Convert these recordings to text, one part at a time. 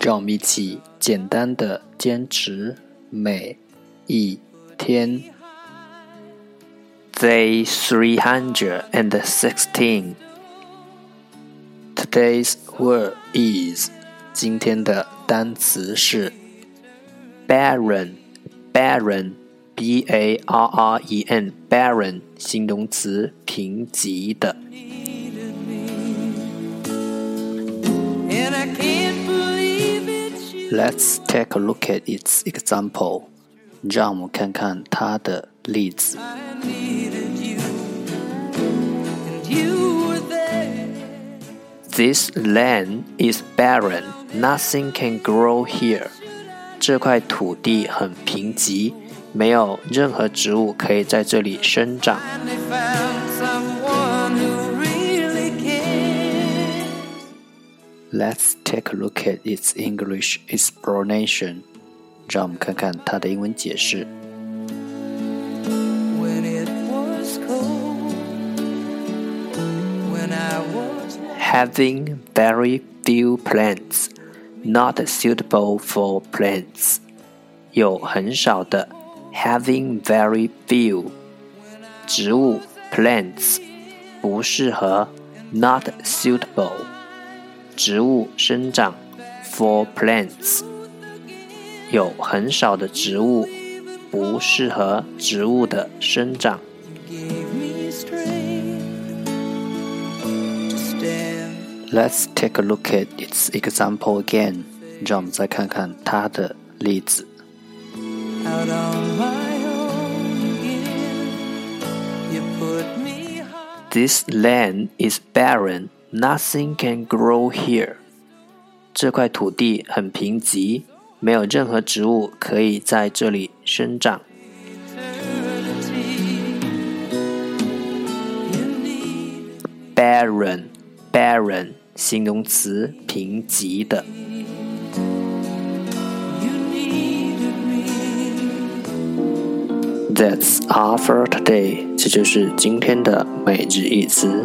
让我们一起简单的坚持每一天。Day three hundred and sixteen. Today's word is 今天的单词是 barren barren b a r r e n barren 形容词贫瘠的。 Let's take a look at its example. 让我们看看它的例子。This land is barren. Nothing can grow here. 这块土地很贫瘠，没有任何植物可以在这里生长。 Let's take a look at its English explanation. 让我们看看它的英文解释。Having very few plants, not suitable for plants. 有很少的 having very few 植物 plants 不适合 not suitable 植物生长 for plants 有很少的植物不适合植物的生长。Let's take a look at its example again。让我们再看看它的例子。This land is barren. Nothing can grow here. 这块土地很贫瘠，没有任何植物可以在这里生长。Barren, barren，形容词，贫瘠的。That's all for today。这就是今天的每日一词。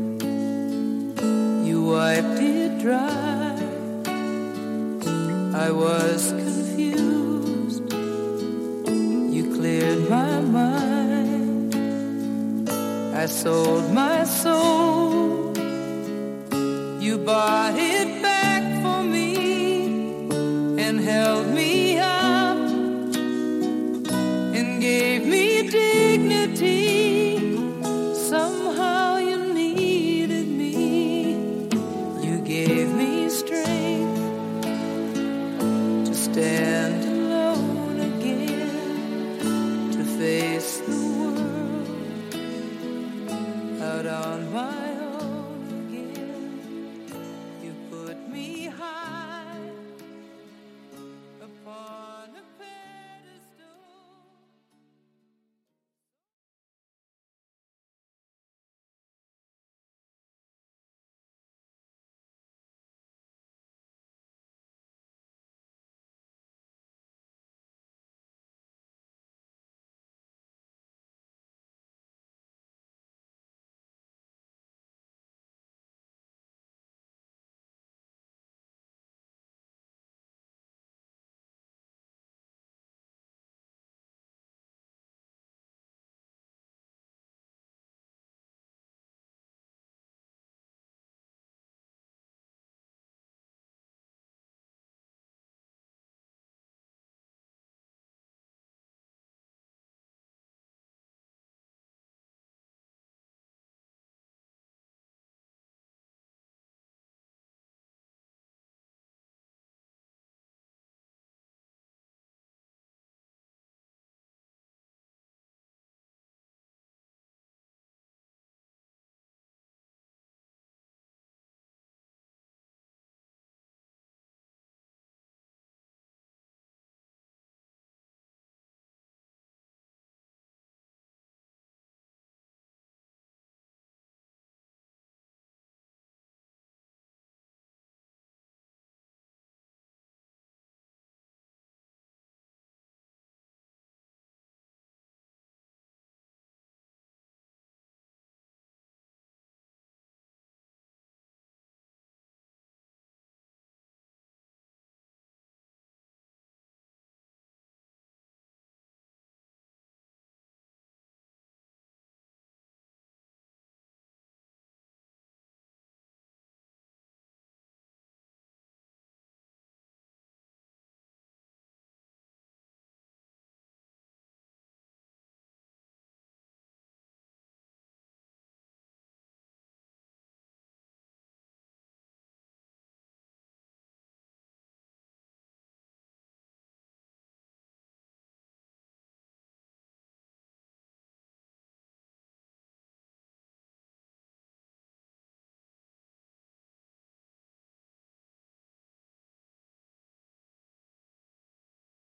wiped it dry. I was confused, you cleared my mind. I sold my soul, you bought it back